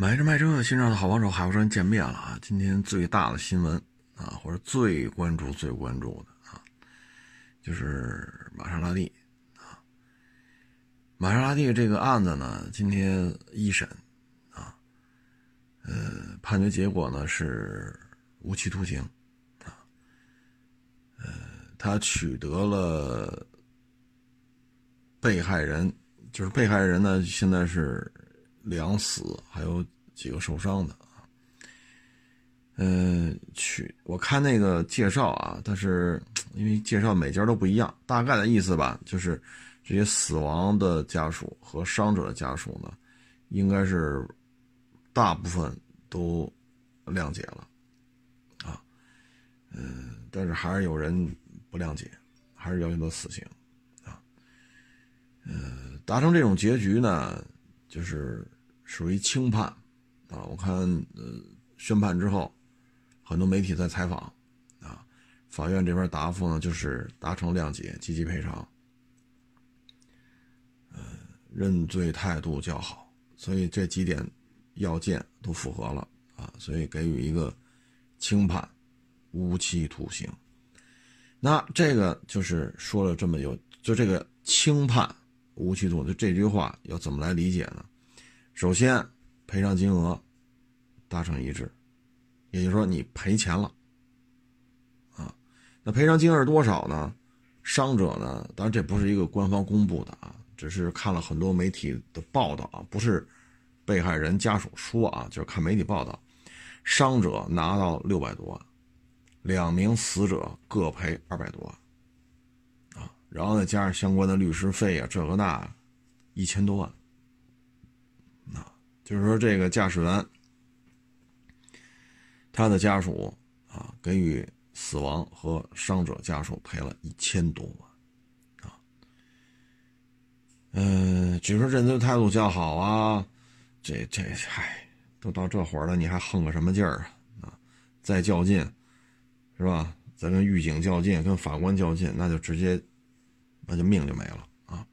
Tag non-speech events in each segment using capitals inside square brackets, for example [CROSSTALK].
买车卖车，新上的好帮手，海沃山见面了啊！今天最大的新闻啊，或者最关注、最关注的啊，就是玛莎拉蒂啊。玛莎拉蒂这个案子呢，今天一审啊，呃，判决结果呢是无期徒刑啊，呃，他取得了被害人，就是被害人呢，现在是。两死，还有几个受伤的啊。嗯，去我看那个介绍啊，但是因为介绍每家都不一样，大概的意思吧，就是这些死亡的家属和伤者的家属呢，应该是大部分都谅解了啊。嗯，但是还是有人不谅解，还是要求他死刑啊。嗯，达成这种结局呢？就是属于轻判，啊，我看呃宣判之后，很多媒体在采访，啊，法院这边答复呢就是达成谅解，积极赔偿，呃，认罪态度较好，所以这几点要件都符合了啊，所以给予一个轻判，无期徒刑。那这个就是说了这么有，就这个轻判。无期徒刑这句话要怎么来理解呢？首先，赔偿金额达成一致，也就是说你赔钱了啊。那赔偿金额是多少呢？伤者呢？当然这不是一个官方公布的啊，只是看了很多媒体的报道啊，不是被害人家属说啊，就是看媒体报道，伤者拿到六百多万，两名死者各赔二百多万。啊然后再加上相关的律师费啊，这个那，一千多万。就是说这个驾驶员，他的家属啊，给予死亡和伤者家属赔了一千多万，啊，嗯，只说认罪态度较好啊，这这嗨，都到这会儿了，你还横个什么劲儿啊？啊，再较劲，是吧？再跟狱警较劲，跟法官较劲，那就直接。那就命就没了啊，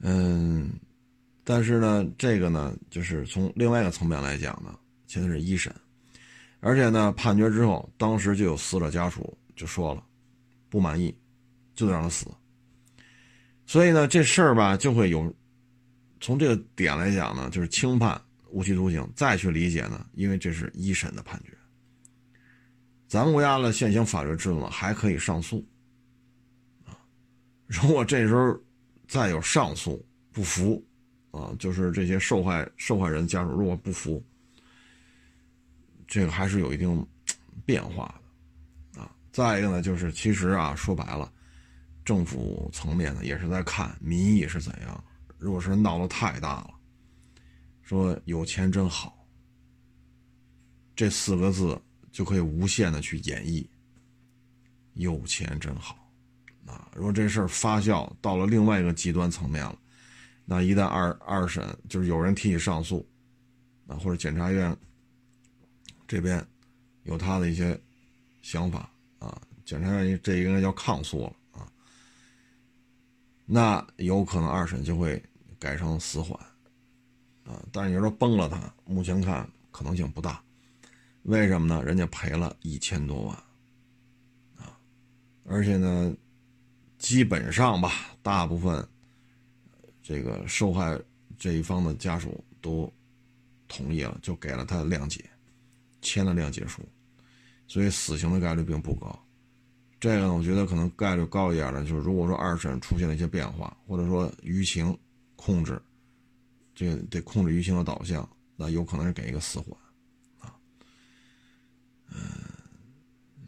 嗯，但是呢，这个呢，就是从另外一个层面来讲呢，现在是一审，而且呢，判决之后，当时就有死者家属就说了，不满意，就得让他死。所以呢，这事儿吧，就会有，从这个点来讲呢，就是轻判无期徒刑，再去理解呢，因为这是一审的判决，咱们国家的现行法律制度还可以上诉啊。如果这时候再有上诉不服，啊，就是这些受害受害人家属如果不服，这个还是有一定变化的，啊，再一个呢，就是其实啊，说白了，政府层面呢也是在看民意是怎样。如果是闹得太大了，说有钱真好，这四个字就可以无限的去演绎，有钱真好。啊，如果这事儿发酵到了另外一个极端层面了，那一旦二二审就是有人提起上诉，啊，或者检察院这边有他的一些想法啊，检察院这应该叫抗诉了啊，那有可能二审就会改成死缓，啊，但是你说崩了，他目前看可能性不大，为什么呢？人家赔了一千多万，啊，而且呢。基本上吧，大部分这个受害这一方的家属都同意了，就给了他谅解，签了谅解书，所以死刑的概率并不高。这个呢，我觉得可能概率高一点的，就是如果说二审出现了一些变化，或者说舆情控制，这个得控制舆情的导向，那有可能是给一个死缓啊。嗯，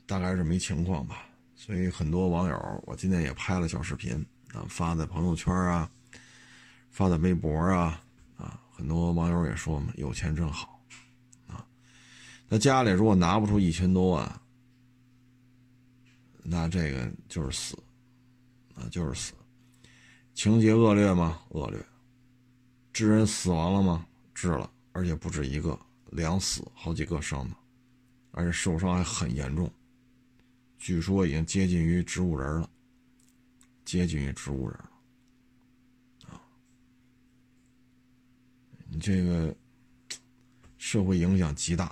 大概是这么一情况吧。所以很多网友，我今天也拍了小视频啊，发在朋友圈啊，发在微博啊，啊，很多网友也说嘛，有钱真好，啊，那家里如果拿不出一千多万，那这个就是死，啊，就是死，情节恶劣吗？恶劣，致人死亡了吗？致了，而且不止一个，两死好几个伤的，而且受伤还很严重。据说已经接近于植物人了，接近于植物人了，啊！你这个社会影响极大，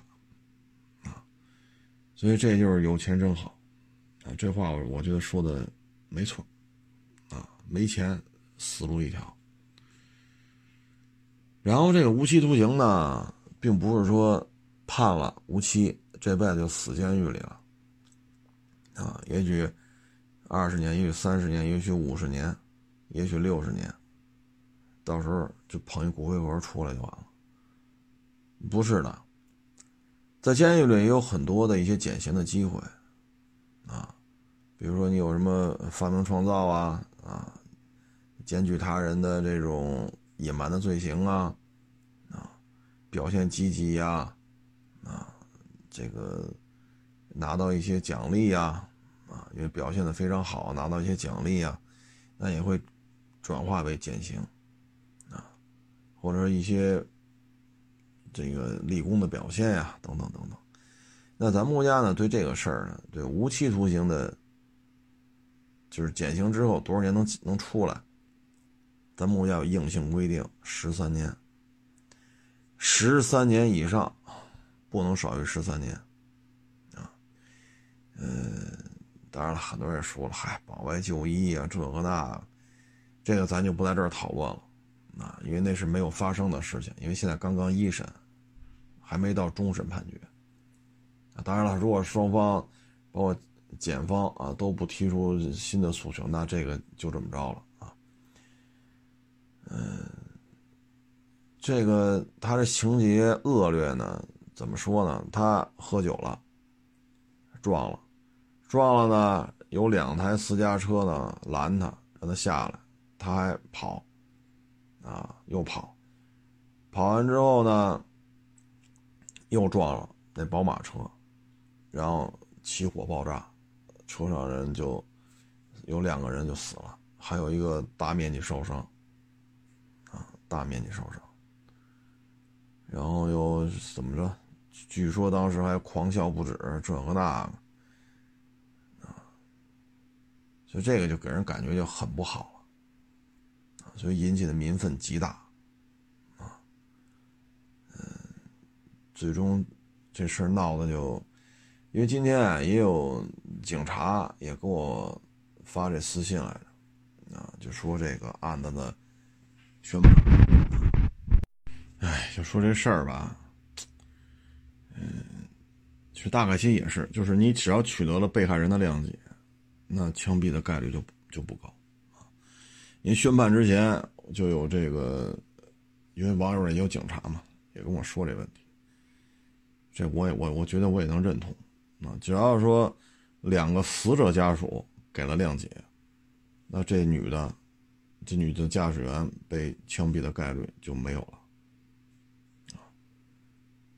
啊，所以这就是有钱真好，啊，这话我我觉得说的没错，啊，没钱死路一条。然后这个无期徒刑呢，并不是说判了无期这辈子就死监狱里了，啊，也许二十年，也许三十年，也许五十年，也许六十年，到时候就捧一骨灰盒出来就完了。不是的，在监狱里也有很多的一些减刑的机会，啊，比如说你有什么发明创造啊，啊，检举他人的这种。野蛮的罪行啊，啊，表现积极呀，啊，这个拿到一些奖励呀，啊，因为表现的非常好，拿到一些奖励呀，那也会转化为减刑，或者说一些这个立功的表现呀，等等等等。那咱们国家呢，对这个事儿呢，对无期徒刑的，就是减刑之后多少年能能出来？咱们国家有硬性规定，十三年，十三年以上，不能少于十三年，啊，呃，当然了，很多人说了，嗨，保外就医啊，这个那，这个咱就不在这儿讨论了，啊，因为那是没有发生的事情，因为现在刚刚一审，还没到终审判决，啊，当然了，如果双方，包括检方啊都不提出新的诉求，那这个就这么着了啊。嗯，这个他这情节恶劣呢？怎么说呢？他喝酒了，撞了，撞了呢。有两台私家车呢拦他，让他下来，他还跑，啊，又跑，跑完之后呢，又撞了那宝马车，然后起火爆炸，车上人就有两个人就死了，还有一个大面积烧伤。啊大面积受伤，然后又怎么着？据说当时还狂笑不止，这个那个，啊，所以这个就给人感觉就很不好，所以引起的民愤极大，啊，嗯，最终这事儿闹的就，因为今天啊也有警察也给我发这私信来着，啊，就说这个案子的。宣判。哎，就说这事儿吧，嗯，其实大概其也是，就是你只要取得了被害人的谅解，那枪毙的概率就就不高啊。因宣判之前就有这个，因为网友也有警察嘛，也跟我说这问题，这我也我我觉得我也能认同啊。只要说两个死者家属给了谅解，那这女的。这女的驾驶员被枪毙的概率就没有了，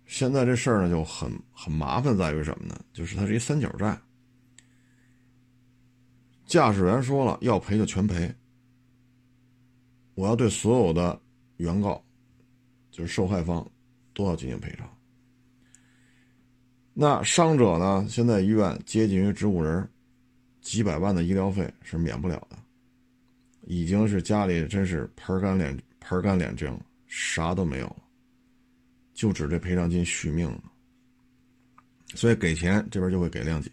现在这事儿呢就很很麻烦，在于什么呢？就是它是一三角债。驾驶员说了要赔就全赔，我要对所有的原告，就是受害方，都要进行赔偿。那伤者呢？现在医院接近于植物人，几百万的医疗费是免不了的。已经是家里真是盆干脸盆干脸净了，啥都没有了，就指这赔偿金续命了。所以给钱这边就会给谅解，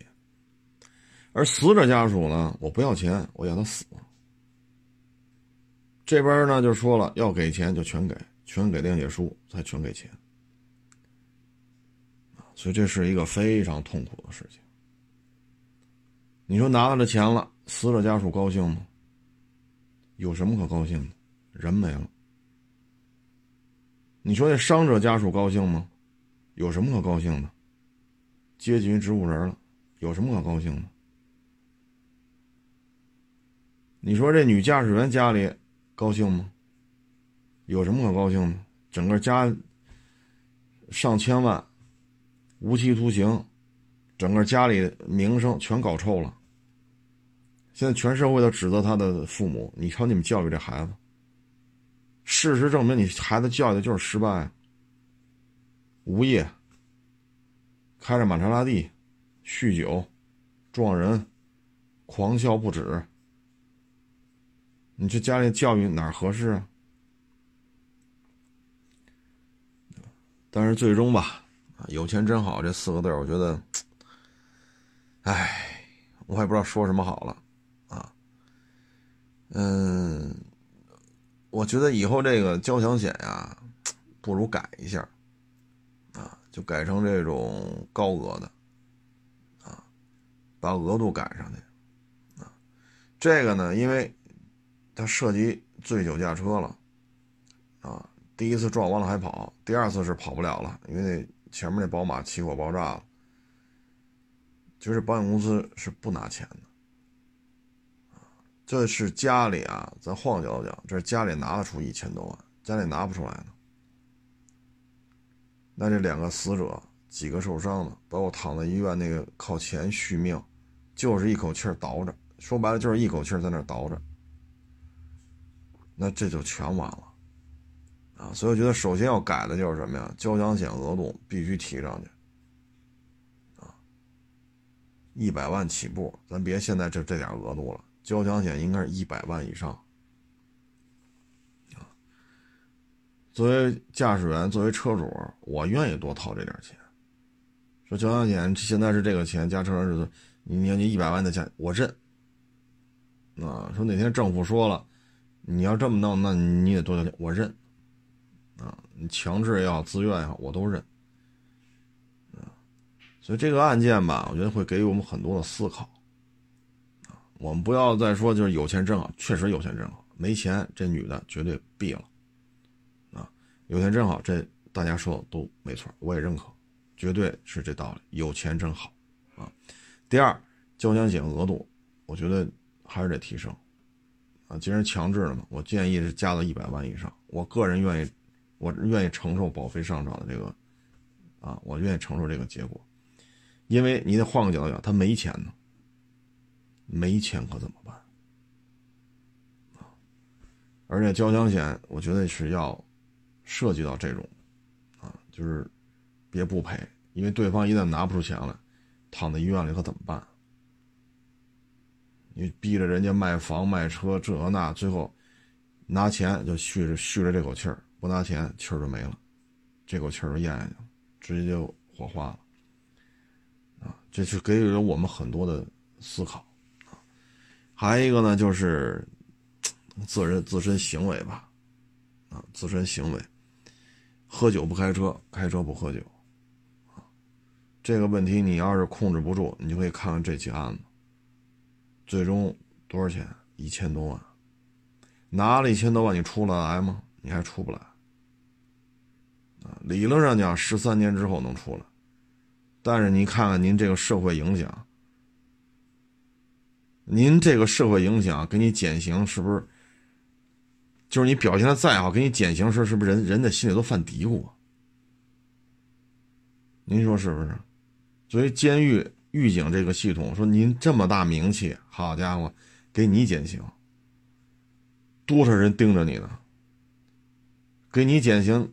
而死者家属呢，我不要钱，我要他死。这边呢就说了，要给钱就全给，全给谅解书才全给钱。所以这是一个非常痛苦的事情。你说拿到这钱了，死者家属高兴吗？有什么可高兴的？人没了。你说那伤者家属高兴吗？有什么可高兴的？接近于植物人了，有什么可高兴的？你说这女驾驶员家里高兴吗？有什么可高兴的？整个家上千万，无期徒刑，整个家里名声全搞臭了。现在全社会都指责他的父母，你瞧你们教育这孩子。事实证明，你孩子教育的就是失败。无业，开着玛莎拉蒂，酗酒，撞人，狂笑不止。你这家里教育哪儿合适啊？但是最终吧，啊，有钱真好这四个字我觉得，唉，我也不知道说什么好了，啊，嗯，我觉得以后这个交强险呀，不如改一下，啊，就改成这种高额的，啊，把额度改上去，啊，这个呢，因为它涉及醉酒驾车了，啊。第一次撞完了还跑，第二次是跑不了了，因为那前面那宝马起火爆炸了。就是保险公司是不拿钱的，这是家里啊，咱换个角度讲，这是家里拿得出一千多万，家里拿不出来呢。那这两个死者，几个受伤的，包括躺在医院那个靠前续命，就是一口气儿倒着，说白了就是一口气儿在那倒着，那这就全完了。啊，所以我觉得首先要改的就是什么呀？交强险额度必须提上去，啊，一百万起步，咱别现在这这点额度了。交强险应该是一百万以上，啊，作为驾驶员，作为车主，我愿意多掏这点钱。说交强险现在是这个钱，加车是，你你你一百万的钱，我认。啊，说哪天政府说了，你要这么弄，那你得多交钱，我认。啊，你强制也好，自愿也好，我都认。啊，所以这个案件吧，我觉得会给予我们很多的思考。啊，我们不要再说就是有钱真好，确实有钱真好，没钱这女的绝对毙了。啊，有钱真好，这大家说的都没错，我也认可，绝对是这道理，有钱真好。啊，第二，交强险额度，我觉得还是得提升。啊，既然强制了嘛，我建议是加到一百万以上，我个人愿意。我愿意承受保费上涨的这个，啊，我愿意承受这个结果，因为你得换个角度讲，他没钱呢，没钱可怎么办？啊，而且交强险，我觉得是要涉及到这种，啊，就是别不赔，因为对方一旦拿不出钱来，躺在医院里可怎么办？你逼着人家卖房卖车这那，最后拿钱就续着续着这口气儿。不拿钱，气儿就没了，这口气儿就咽下去了，直接就火化了。啊，这是给予了我们很多的思考。啊，还有一个呢，就是 [TSK] 自人自身行为吧，啊，自身行为，喝酒不开车，开车不喝酒，啊，这个问题你要是控制不住，你就可以看看这起案子，最终多少钱？一千多万，拿了一千多万，你出得来吗？你还出不来。啊，理论上讲，十三年之后能出来，但是你看看您这个社会影响，您这个社会影响给你减刑，是不是？就是你表现的再好，给你减刑时，是不是人人的心里都犯嘀咕？您说是不是？所以监狱狱警这个系统说，您这么大名气，好家伙，给你减刑，多少人盯着你呢？给你减刑。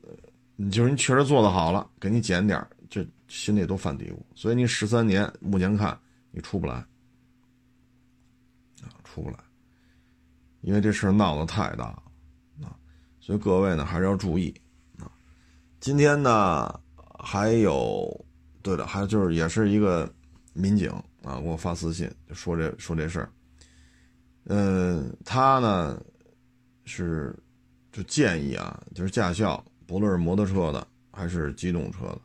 你就是你确实做的好了，给你减点这心里都犯嘀咕。所以你十三年，目前看你出不来，啊，出不来，因为这事闹得太大了，啊，所以各位呢还是要注意，啊，今天呢还有，对了，还有就是也是一个民警啊，给我发私信就说这说这事儿，嗯，他呢是就建议啊，就是驾校。不论是摩托车的还是机动车的，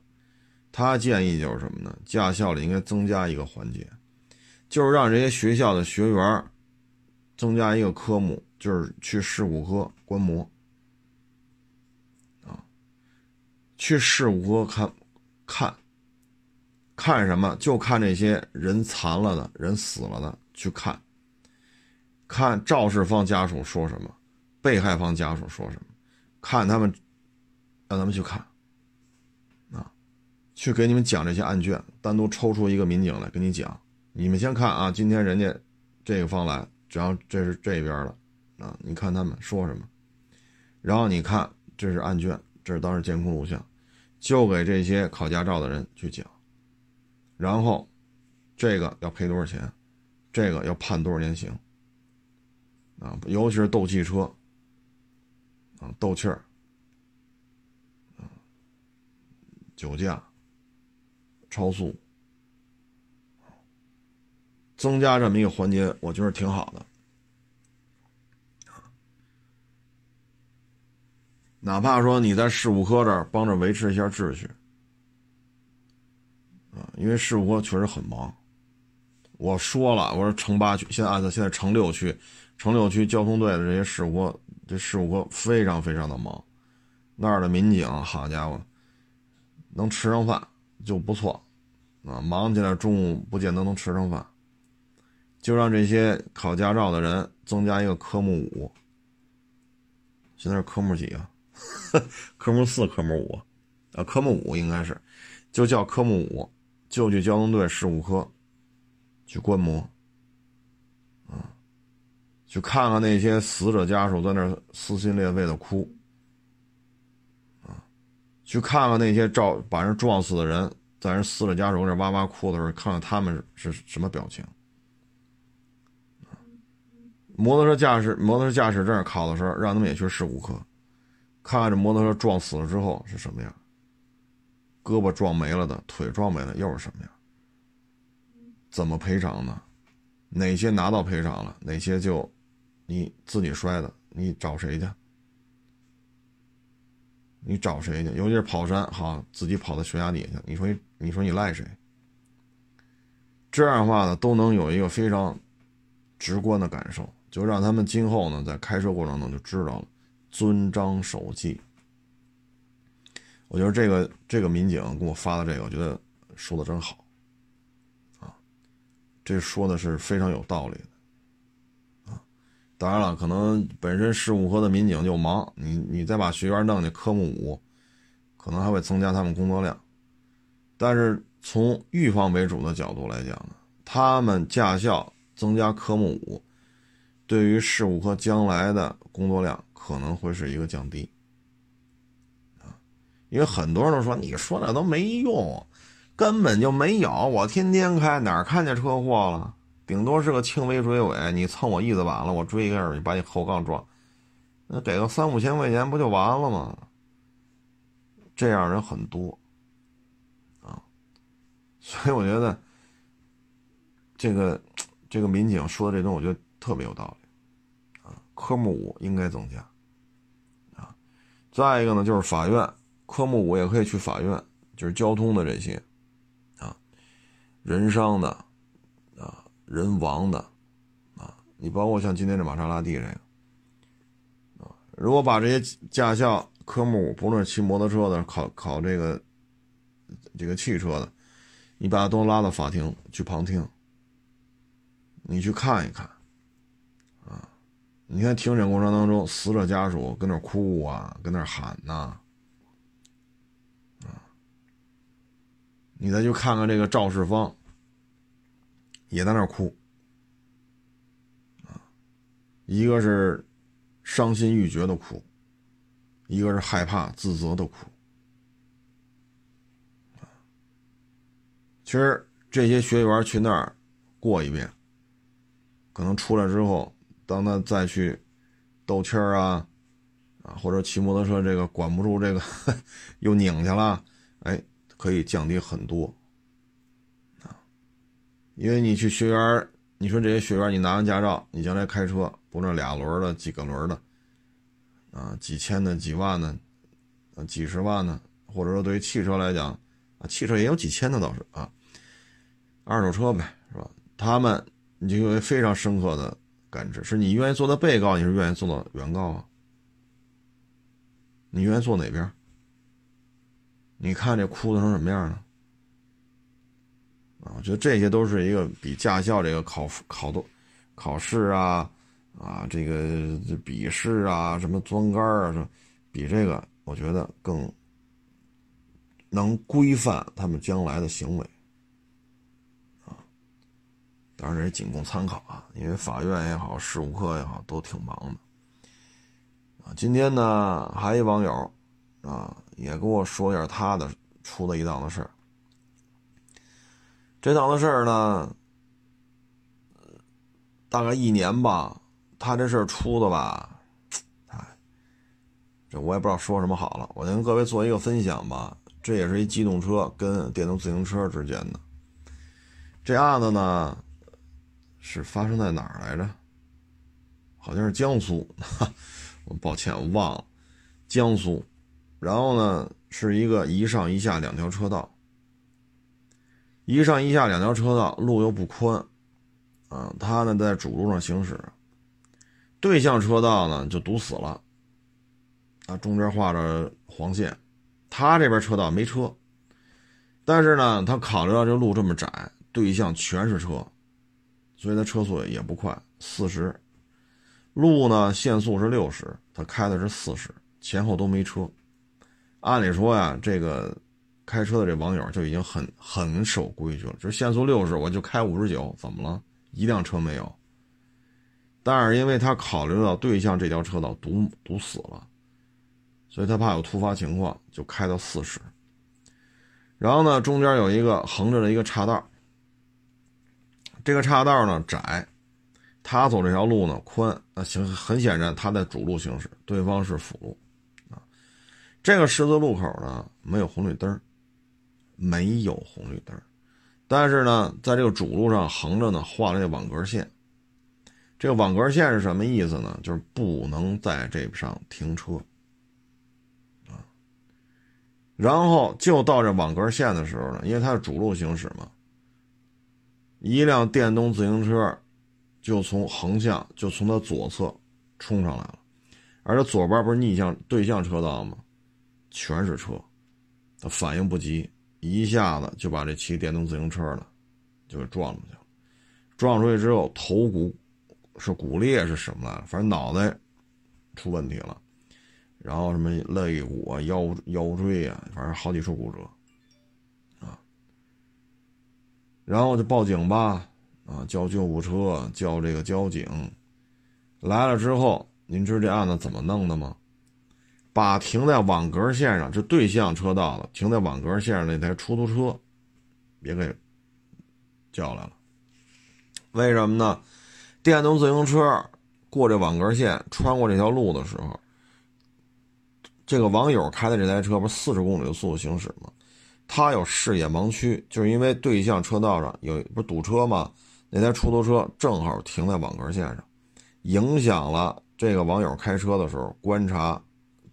他建议就是什么呢？驾校里应该增加一个环节，就是让这些学校的学员增加一个科目，就是去事故科观摩啊，去事故科看看看什么？就看这些人残了的人死了的，去看。看肇事方家属说什么，被害方家属说什么，看他们。让他们去看，啊，去给你们讲这些案卷，单独抽出一个民警来跟你讲。你们先看啊，今天人家这个方来，只要这是这边的，啊，你看他们说什么，然后你看这是案卷，这是当时监控录像，就给这些考驾照的人去讲，然后这个要赔多少钱，这个要判多少年刑，啊，尤其是斗汽车，啊，斗气儿。啊酒驾、超速，增加这么一个环节，我觉得挺好的。哪怕说你在事故科这儿帮着维持一下秩序，啊，因为事故科确实很忙。我说了，我说城八区，现在按照现在城六区，城六区交通队的这些事故科，这事故科非常非常的忙。那儿的民警，好家伙，能吃上饭就不错，啊，忙起来中午不见得能吃上饭。就让这些考驾照的人增加一个科目五。现在是科目几啊？[LAUGHS] 科目四、科目五，啊，科目五应该是，就叫科目五，就去交通队事故科去观摩，啊，去看看那些死者家属在那撕心裂肺的哭，啊，去看看那些照把人撞死的人在人死者家属那哇哇哭的时候，看看他们是什么表情。摩托车驾驶摩托车驾驶证考的时候，让他们也去事故科。看看这摩托车撞死了之后是什么样，胳膊撞没了的，腿撞没了又是什么样？怎么赔偿呢？哪些拿到赔偿了？哪些就你自己摔的？你找谁去？你找谁去？尤其是跑山，好，自己跑到悬崖底下，你说你你说你赖谁？这样的话呢，都能有一个非常直观的感受，就让他们今后呢，在开车过程中就知道了。遵章守纪，我觉得这个这个民警给我发的这个，我觉得说的真好，啊，这说的是非常有道理的，啊，当然了，可能本身事务科的民警就忙，你你再把学员弄进科目五，可能还会增加他们工作量，但是从预防为主的角度来讲呢，他们驾校增加科目五，对于事务科将来的工作量。可能会是一个降低，因为很多人都说你说那都没用，根本就没有。我天天开哪儿看见车祸了？顶多是个轻微追尾，你蹭我翼子板了，我追一下，把你后杠撞，那给个三五千块钱不就完了吗？这样人很多，啊，所以我觉得这个这个民警说的这东西，我觉得特别有道理，啊，科目五应该增加啊。再一个呢，就是法院科目五也可以去法院，就是交通的这些，啊，人伤的，啊，人亡的，啊，你包括像今天这玛莎拉蒂这个，啊，如果把这些驾校科目五，不论是骑摩托车的，考考这个这个汽车的，你把它都拉到法庭去旁听，你去看一看。啊你看庭审过程当中，死者家属跟那哭啊，跟那喊呐，你再去看看这个肇事方，也在那哭，啊，一个是伤心欲绝的哭，一个是害怕自责的哭，其实这些学员去那儿过一遍，可能出来之后。当他再去斗气儿啊，啊，或者骑摩托车这个管不住这个 [LAUGHS] 又拧去了，哎，可以降低很多啊。因为你去学员，你说这些学员，你拿完驾照，你将来开车，不论俩轮的、几个轮的，啊，几千的、几万的，啊，几十万的，或者说对于汽车来讲，啊，汽车也有几千的倒是啊，二手车呗，是吧？他们你就有非常深刻的。感知是你愿意做的被告，你是愿意做的原告啊？你愿意坐哪边？你看这哭的成什么样了？啊，我觉得这些都是一个比驾校这个考考多考试啊啊，这个笔试啊，什么钻杆啊，什么比这个我觉得更能规范他们将来的行为啊。当然，这仅供参考啊，因为法院也好，事务科也好，都挺忙的啊。今天呢，还一网友啊，也跟我说一下他的出的一档子事儿。这档子事儿呢，大概一年吧，他这事儿出的吧，哎，这我也不知道说什么好了。我先跟各位做一个分享吧。这也是一机动车跟电动自行车之间的。这案子呢，是发生在哪儿来着？好像是江苏，哈 [LAUGHS] 我抱歉我忘了，江苏。然后呢，是一个一上一下两条车道，一上一下两条车道，路又不宽，啊，他呢在主路上行驶，对向车道呢就堵死了，啊，中间画着黄线，他这边车道没车，但是呢，他考虑到这路这么窄。对向全是车，所以他车速也不快，四十。路呢限速是六十，他开的是四十，前后都没车。按理说呀，这个开车的这网友就已经很很守规矩了，就限速六十，我就开五十九，怎么了？一辆车没有。但是因为他考虑到对向这条车道堵堵死了，所以他怕有突发情况，就开到四十。然后呢，中间有一个横着的一个岔道。这个岔道呢窄，他走这条路呢宽，那行很显然他在主路行驶，对方是辅路，这个十字路口呢没有红绿灯没有红绿灯但是呢在这个主路上横着呢画了个网格线，这个网格线是什么意思呢？就是不能在这上停车，啊，然后就到这网格线的时候呢，因为它是主路行驶嘛。一辆电动自行车就从横向就从它左侧冲上来了，而且左边不是逆向对向车道吗？全是车，他反应不及，一下子就把这骑电动自行车的就给撞出去了。撞出去之后，头骨是骨裂是什么来？反正脑袋出问题了，然后什么肋骨啊、腰腰椎啊，反正好几处骨折啊。然后就报警吧，啊，叫救护车，叫这个交警，来了之后，您知道这案子怎么弄的吗？把停在网格线上，这对向车道的停在网格线上那台出租车，也给叫来了。为什么呢？电动自行车过这网格线，穿过这条路的时候，这个网友开的这台车不是四十公里的速度行驶吗？他有视野盲区，就是因为对向车道上有不是堵车吗？那台出租车正好停在网格线上，影响了这个网友开车的时候观察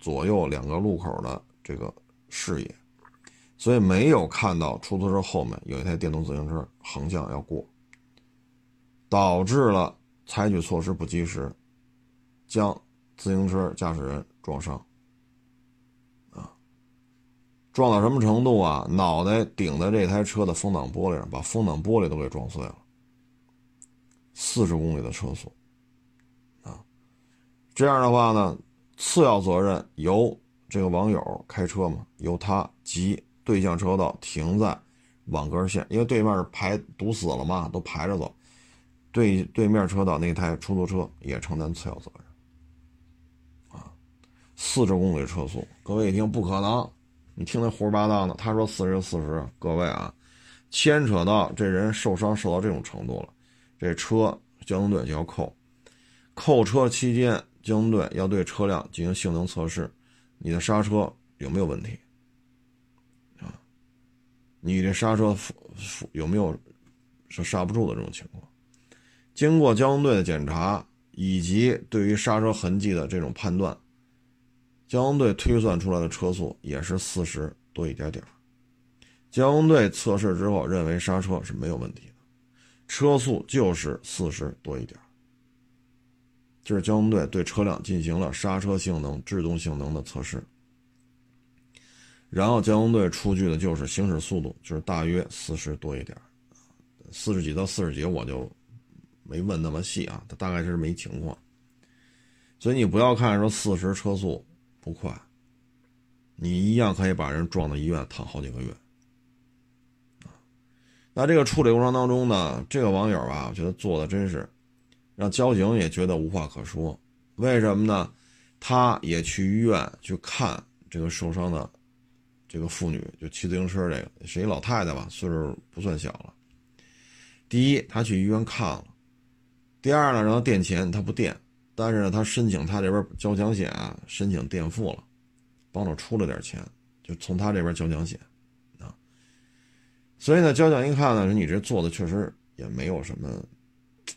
左右两个路口的这个视野，所以没有看到出租车后面有一台电动自行车横向要过，导致了采取措施不及时，将自行车驾驶人撞伤。啊撞到什么程度啊？脑袋顶在这台车的风挡玻璃上，把风挡玻璃都给撞碎了。四十公里的车速，啊，这样的话呢，次要责任由这个网友开车嘛，由他及对向车道停在网格线，因为对面是排堵死了嘛，都排着走。对对面车道那台出租车也承担次要责任。啊，四十公里车速，各位一听不可能。你听那胡说八道呢？他说四十就四十，各位啊，牵扯到这人受伤受到这种程度了，这车交通队就要扣。扣车期间，交通队要对车辆进行性能测试，你的刹车有没有问题？啊，你这刹车有没有是刹不住的这种情况？经过交通队的检查以及对于刹车痕迹的这种判断。交通队推算出来的车速也是四十多一点点交通队测试之后认为刹车是没有问题的，车速就是四十多一点就是交通队对车辆进行了刹车性能、制动性能的测试。然后交通队出具的就是行驶速度，就是大约四十多一点四十几到四十几我就没问那么细啊，他大概是没情况。所以你不要看说四十车速。不快，你一样可以把人撞到医院躺好几个月。那这个处理过程当中呢，这个网友啊，我觉得做的真是让交警也觉得无话可说。为什么呢？他也去医院去看这个受伤的这个妇女，就骑自行车这个是一老太太吧，岁数不算小了。第一，他去医院看了；第二呢，让他垫钱，他不垫。但是呢，他申请他这边交强险啊，申请垫付了，帮着出了点钱，就从他这边交强险啊。所以呢，交警一看呢，说你这做的确实也没有什么，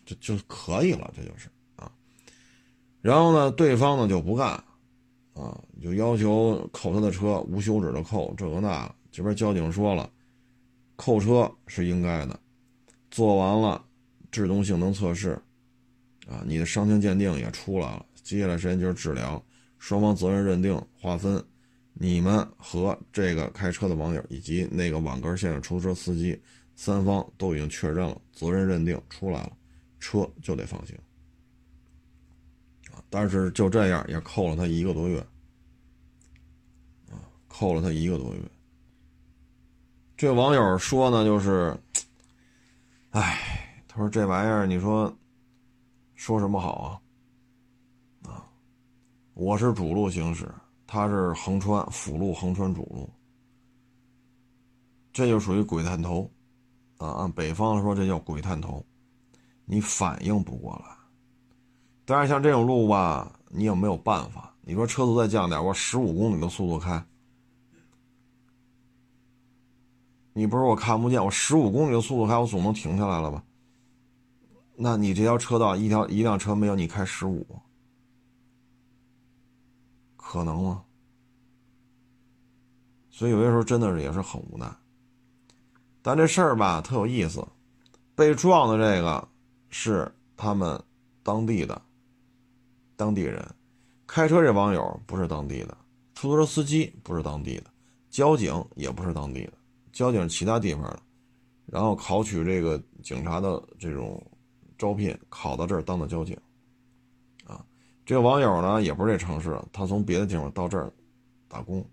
就就可以了，这就是啊。然后呢，对方呢就不干啊，就要求扣他的车，无休止的扣，这个那。这边交警说了，扣车是应该的，做完了制动性能测试，啊，你的伤情鉴定也出来了，接下来时间就是治疗，双方责任认定划分，你们和这个开车的网友以及那个网格线的出租车司机三方都已经确认了，责任认定出来了，车就得放行，啊，但是就这样也扣了他一个多月，啊，扣了他一个多月。这网友说呢，就是，哎，他说这玩意儿，你说说什么好啊？啊，我是主路行驶，他是横穿辅路横穿主路，这就属于鬼探头啊！按北方说，这叫鬼探头，你反应不过来。但是像这种路吧，你有没有办法？你说车速再降点，我十五公里的速度开。你不是我看不见，我十五公里的速度开，我总能停下来了吧？那你这条车道一条一辆车没有，你开十五，可能吗？所以有些时候真的是也是很无奈。但这事儿吧特有意思，被撞的这个是他们当地的当地人，开车这网友不是当地的，出租车司机不是当地的，交警也不是当地的。交警其他地方的，然后考取这个警察的这种招聘，考到这儿当的交警，啊，这个网友呢也不是这城市，他从别的地方到这儿打工，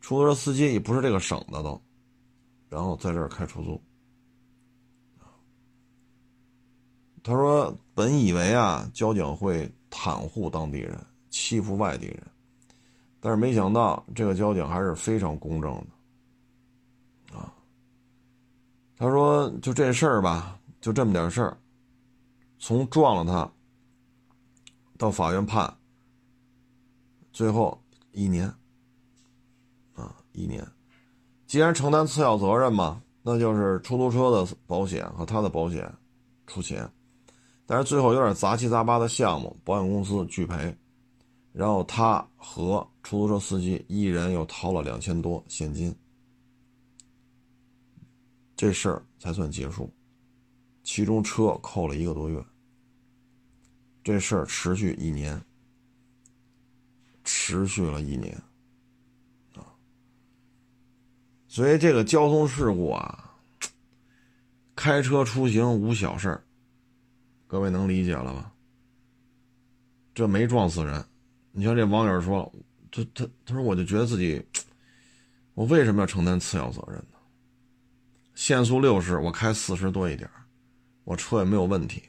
出租车司机也不是这个省的都，然后在这儿开出租，他说本以为啊交警会袒护当地人，欺负外地人，但是没想到这个交警还是非常公正的。啊他说：“就这事儿吧，就这么点事儿，从撞了他到法院判，最后一年，啊，一年。既然承担次要责任嘛，那就是出租车的保险和他的保险出钱，但是最后有点杂七杂八的项目，保险公司拒赔，然后他和出租车司机一人又掏了两千多现金。”这事儿才算结束，其中车扣了一个多月。这事儿持续一年，持续了一年，啊，所以这个交通事故啊，开车出行无小事，各位能理解了吧？这没撞死人，你像这网友说，他他他说，我就觉得自己，我为什么要承担次要责任呢？限速六十，我开四十多一点我车也没有问题。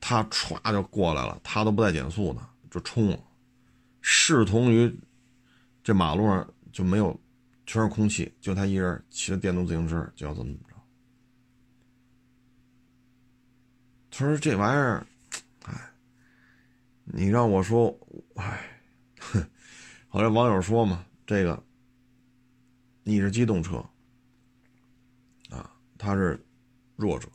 他歘就过来了，他都不带减速的就冲了，视同于这马路上就没有全是空气，就他一人骑着电动自行车就要这么着。他说这玩意儿，哎，你让我说，哎，[LAUGHS] 后来网友说嘛，这个你是机动车。啊他是弱者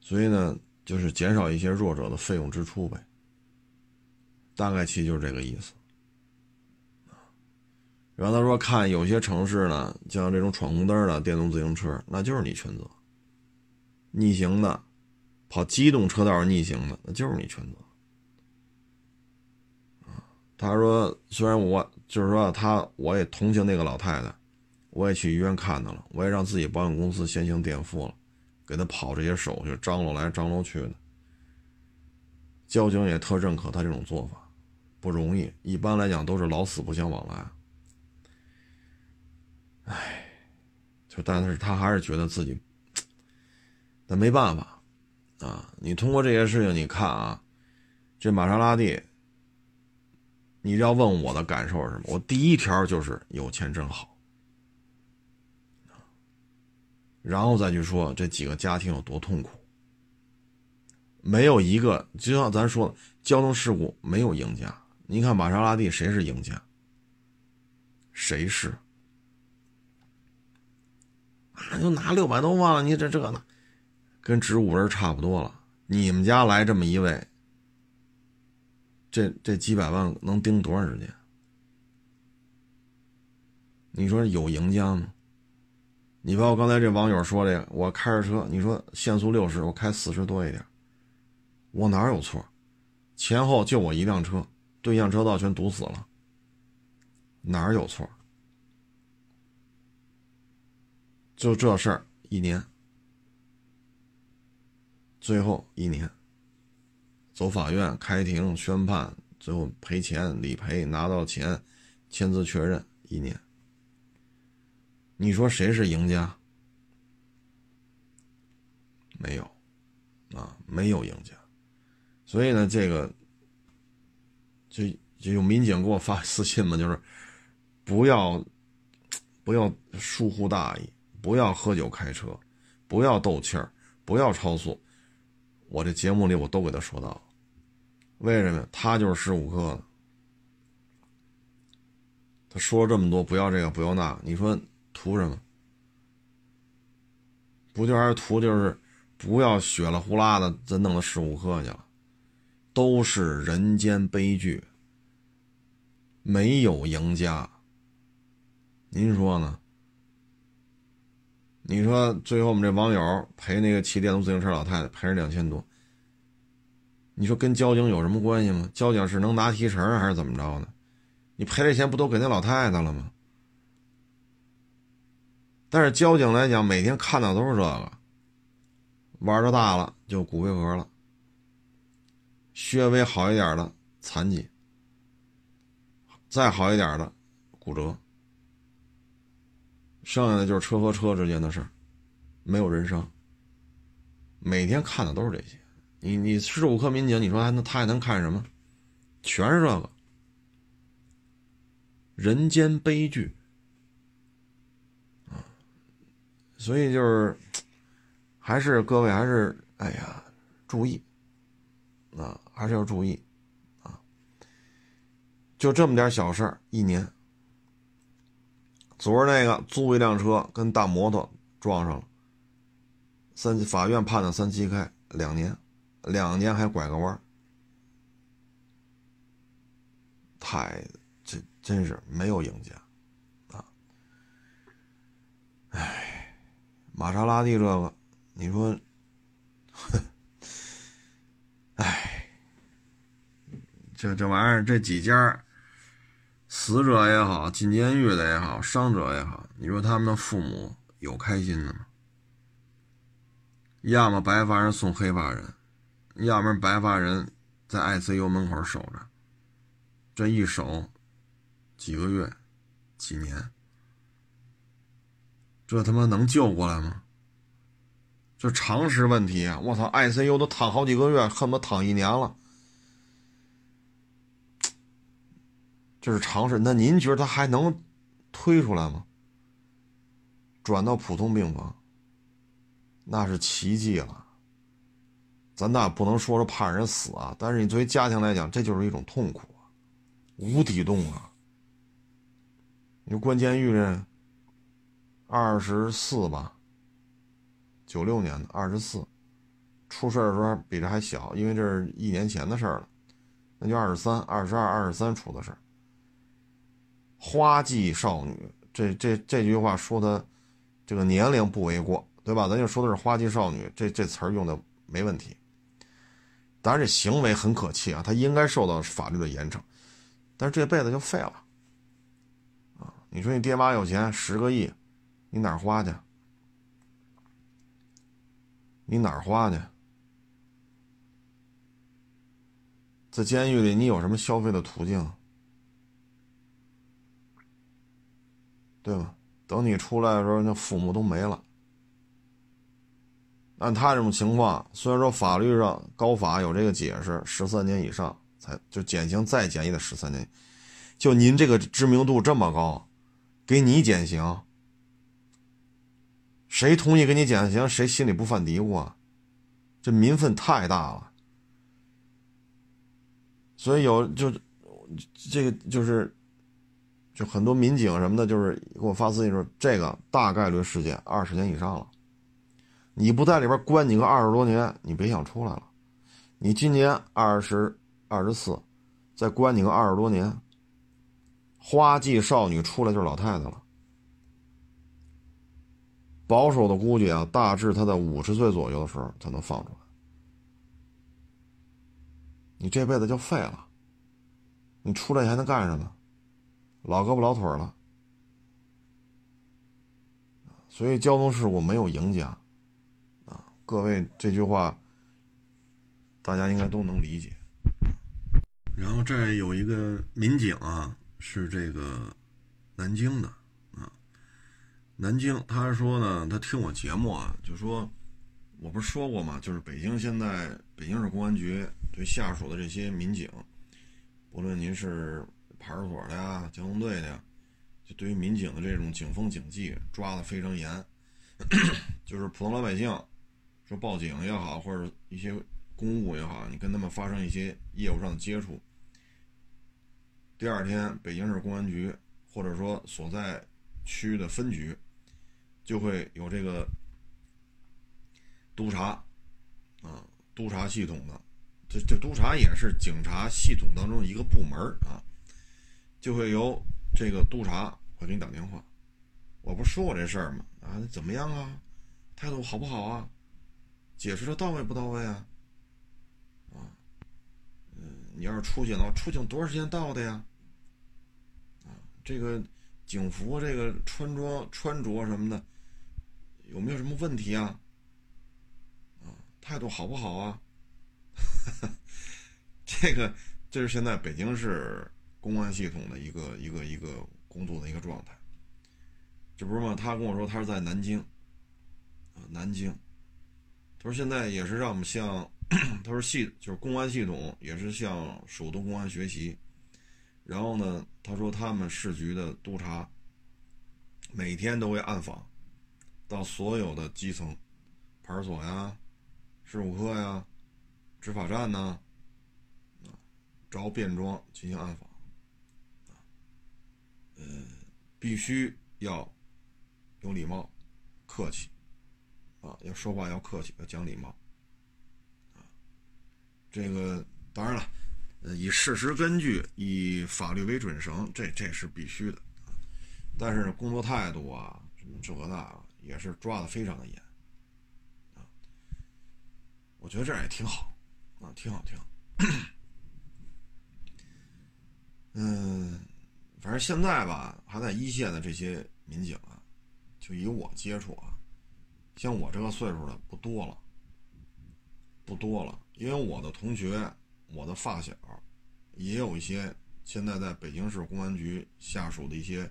所以呢，就是减少一些弱者的费用支出呗。大概其就是这个意思然后他说，看有些城市呢，像这种闯红灯的电动自行车，那就是你全责。逆行的，跑机动车道逆行的，那就是你全责。他说，虽然我就是说他，我也同情那个老太太。我也去医院看他了，我也让自己保险公司先行垫付了，给他跑这些手续，张罗来张罗去的。交警也特认可他这种做法，不容易，一般来讲都是老死不相往来。唉，就但是他还是觉得自己，那没办法啊。你通过这些事情，你看啊，这玛莎拉蒂，你要问我的感受是什么？我第一条就是有钱真好。然后再去说这几个家庭有多痛苦，没有一个就像咱说的，交通事故没有赢家。你看玛莎拉蒂谁是赢家？谁是？啊就拿六百多万了，你这这呢，跟植物人差不多了。你们家来这么一位，这这几百万能盯多长时间？你说有赢家吗？你包括刚才这网友说的，我开着车，你说限速六十，我开四十多一点，我哪有错？前后就我一辆车，对向车道全堵死了，哪儿有错？就这事儿一年，最后一年，走法院开庭宣判，最后赔钱理赔拿到钱，签字确认一年。你说谁是赢家？没有，啊，没有赢家。所以呢，这个就就有民警给我发私信嘛，就是不要不要疏忽大意，不要喝酒开车，不要斗气儿，不要超速。我这节目里我都给他说到，为什么？他就是十五克，他说了这么多，不要这个，不要那，你说。图什么？不就还是图就是不要血了呼啦的，再弄到十五克去了，都是人间悲剧，没有赢家。您说呢？你说最后我们这网友赔那个骑电动自行车老太太赔了两千多，你说跟交警有什么关系吗？交警是能拿提成还是怎么着呢？你赔这钱不都给那老太太了吗？但是交警来讲，每天看到都是这个，玩的大了就骨灰盒了，稍微好一点的残疾，再好一点的骨折，剩下的就是车和车之间的事儿，没有人伤。每天看的都是这些，你你十五克民警，你说还能他还能看什么？全是这个，人间悲剧啊。所以就是，还是各位还是哎呀，注意，啊，还是要注意，啊，就这么点小事儿，一年。昨儿那个租一辆车跟大摩托撞上了，三法院判的三七开两年，两年还拐个弯太这真是没有赢家，啊，哎。玛莎拉蒂这个，你说，哎，这这玩意儿，这几家死者也好，进监狱的也好，伤者也好，你说他们的父母有开心的吗？要么白发人送黑发人，要么白发人在 ICU 门口守着，这一守几个月、几年。这他妈能救过来吗？这常识问题啊！我操，ICU 都躺好几个月，恨不得躺一年了。这是常识。那您觉得他还能推出来吗？转到普通病房，那是奇迹了。咱那不能说是怕人死啊，但是你作为家庭来讲，这就是一种痛苦，无底洞啊。你关监狱这。二十四吧，九六年的二十四，出事的时候比这还小，因为这是一年前的事了，那就二十三、二十二、二十三出的事儿。花季少女，这这这句话说的这个年龄不为过，对吧？咱就说的是花季少女，这这词儿用的没问题。当然，这行为很可气啊，他应该受到法律的严惩，但是这辈子就废了啊！你说你爹妈有钱，十个亿。你哪儿花去？你哪儿花去？在监狱里，你有什么消费的途径？对吧？等你出来的时候，那父母都没了。按他这种情况，虽然说法律上高法有这个解释，十三年以上才就减刑，再减也得十三年。就您这个知名度这么高，给你减刑。谁同意给你减刑，谁心里不犯嘀咕啊？这民愤太大了，所以有就这个就是就很多民警什么的，就是给我发私信说，这个大概率事件二十年以上了。你不在里边关你个二十多年，你别想出来了。你今年二十二十四，再关你个二十多年，花季少女出来就是老太太了。保守的估计啊，大致她在五十岁左右的时候才能放出来。你这辈子就废了。你出来还能干什么？老胳膊老腿了。所以交通事故没有赢家啊。各位，这句话大家应该都能理解。然后这有一个民警啊，是这个南京的啊，南京，他说呢，他听我节目啊，就说，我不是说过吗？就是北京现在北京市公安局对下属的这些民警，不论您是派出所的呀、交通队的呀，就对于民警的这种警风警纪抓的非常严，[CLEARS THROAT] 就是普通老百姓。说报警也好，或者一些公务也好，你跟他们发生一些业务上的接触，第二天北京市公安局或者说所在区的分局就会有这个督查啊，督查系统的，这这督查也是警察系统当中一个部门啊，就会由这个督查会给你打电话，我不是说我这事儿吗？啊，怎么样啊？态度好不好啊？解释的到位不到位啊？啊，嗯，你要是出警的话，出警多长时间到的呀？啊，这个警服这个穿着穿着什么的，有没有什么问题啊？啊，态度好不好啊？[LAUGHS] 这个这是现在北京市公安系统的一个一个一个工作的一个状态。这不是吗？他跟我说他是在南京，啊，南京。他说：“现在也是让我们向，[CLEARS THROAT] 他说系就是公安系统也是向首都公安学习。然后呢，他说他们市局的督查每天都会暗访到所有的基层派出所呀、事务科呀、执法站呐，着便装进行暗访。呃，必须要有礼貌、客气。”啊，要说话要客气，要讲礼貌。啊，这个当然了，呃，以事实根据，以法律为准绳，这这是必须的。但是工作态度啊，什么这个那也是抓的非常的严。啊，我觉得这样也挺好，啊，挺好，挺好。[COUGHS] 嗯，反正现在吧，还在一线的这些民警啊，就以我接触啊。像我这个岁数的不多了，不多了，因为我的同学、我的发小，也有一些现在在北京市公安局下属的一些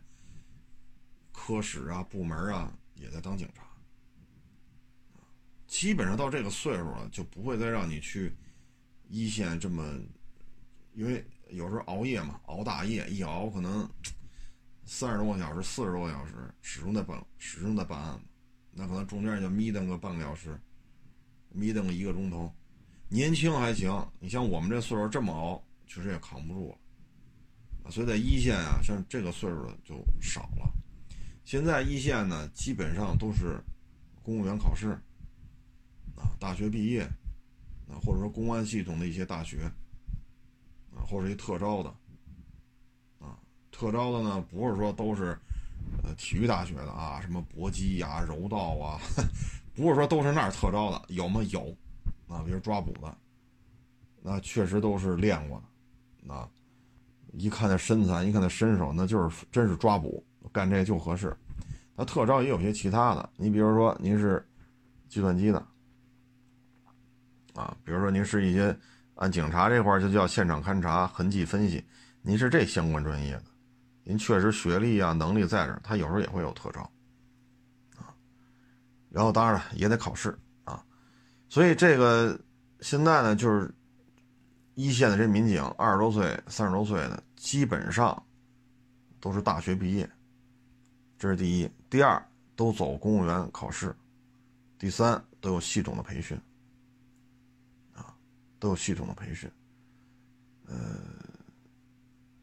科室啊、部门啊，也在当警察。基本上到这个岁数了，就不会再让你去一线这么，因为有时候熬夜嘛，熬大夜，一熬可能三十多个小时、四十多个小时，始终在办，始终在办案。那可能中间就眯瞪个半个小时，眯瞪个一个钟头。年轻还行，你像我们这岁数这么熬，确实也扛不住了。所以在一线啊，像这个岁数的就少了。现在一线呢，基本上都是公务员考试啊，大学毕业啊，或者说公安系统的一些大学，或者一特招的啊，特招的呢，不是说都是。呃，体育大学的啊，什么搏击呀、柔道啊，[LAUGHS] 不是说都是那儿特招的，有吗？有，啊，比如抓捕的，那确实都是练过的，啊，一看那身材，一看那身手，那就是真是抓捕，干这个就合适。那特招也有些其他的，你比如说您是计算机的，啊，比如说您是一些按警察这块就叫现场勘查、痕迹分析，您是这相关专业的。您确实学历啊能力在这儿，他有时候也会有特招，啊，然后当然了也得考试啊，所以这个现在呢就是一线的这民警二十多岁、三十多岁的，基本上都是大学毕业，这是第一；第二都走公务员考试；第三都有系统的培训，都有系统的培训，呃。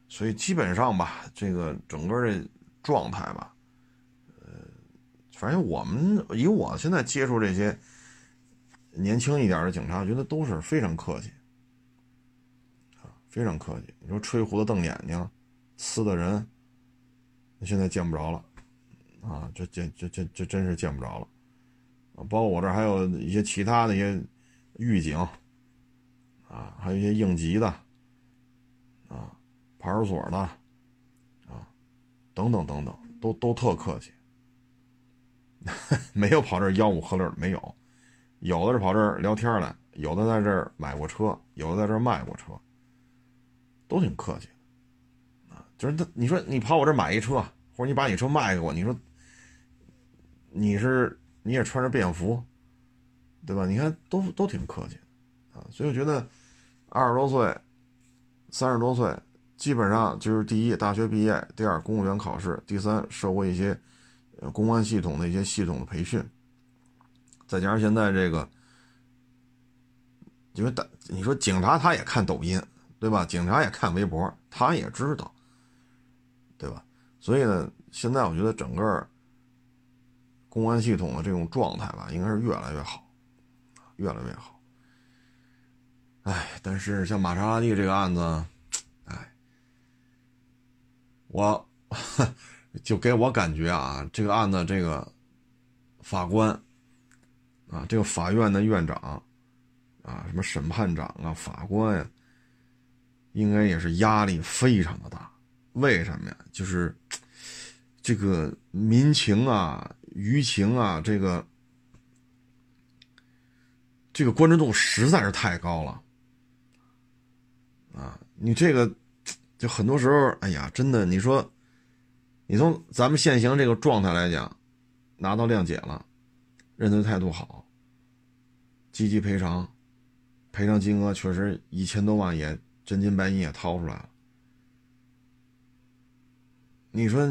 所以基本上吧，这个整个这状态吧，呃，反正我们以我现在接触这些年轻一点的警察，我觉得都是非常客气，啊，非常客气。你说吹胡子瞪眼睛，呲的人，现在见不着了，啊，这这这这这真是见不着了，啊，包括我这还有一些其他的一些狱警，啊，还有一些应急的，啊。派出所的，啊，等等等等，都都特客气，[LAUGHS] 没有跑这儿吆五喝六的，没有，有的是跑这儿聊天来，有的在这儿买过车，有的在这儿卖过车，都挺客气，啊，就是他，你说你跑我这儿买一车，或者你把你车卖给我，你说你是你也穿着便服，对吧？你看都都挺客气，啊，所以我觉得二十多岁、三十多岁。基本上就是第一，大学毕业；第二，公务员考试；第三，受过一些公安系统的一些系统的培训。再加上现在这个，因为大你说警察他也看抖音，对吧？警察也看微博，他也知道，对吧？所以呢，现在我觉得整个公安系统的这种状态吧，应该是越来越好，越来越好。哎，但是像玛莎拉蒂这个案子。哎我 [LAUGHS] 就给我感觉啊，这个案子这个法官啊，这个法院的院长啊，什么审判长啊，法官呀，应该也是压力非常的大。为什么呀？就是这个民情啊、舆情啊，这个这个关注度实在是太高了！你这个。就很多时候，哎呀，真的，你说，你从咱们现行这个状态来讲，拿到谅解了，认罪态度好，积极赔偿，赔偿金额确实一千多万也真金白银也掏出来了。你说，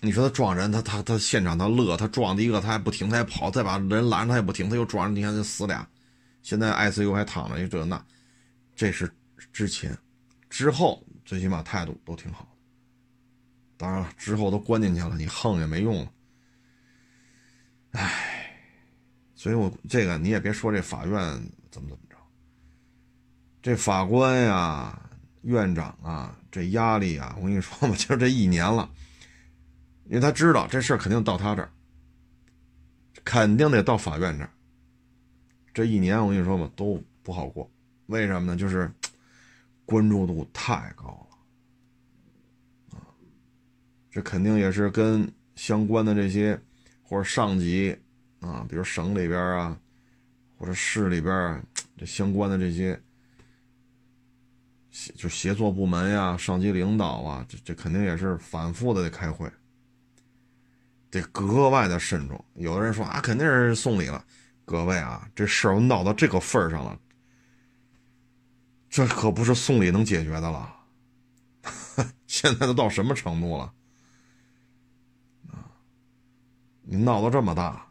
你说他撞人，他他他现场他乐，他撞第一个他还不停，他还跑，再把人拦着他也不停，他又撞人，你看这死俩，现在 ICU 还躺着一这那，这是之前，之后。最起码态度都挺好，当然了，之后都关进去了，你横也没用了。唉，所以我这个你也别说这法院怎么怎么着，这法官呀、院长啊，这压力啊，我跟你说吧，就这一年了，因为他知道这事儿肯定到他这儿，肯定得到法院这儿。这一年我跟你说吧，都不好过，为什么呢？就是。关注度太高了，啊，这肯定也是跟相关的这些或者上级啊，比如省里边啊，或者市里边这相关的这些就协作部门呀、上级领导啊，这这肯定也是反复的得开会，得格外的慎重。有的人说啊，肯定是送礼了，各位啊，这事儿闹到这个份儿上了。这可不是送礼能解决的了，[LAUGHS] 现在都到什么程度了？啊，你闹到这么大，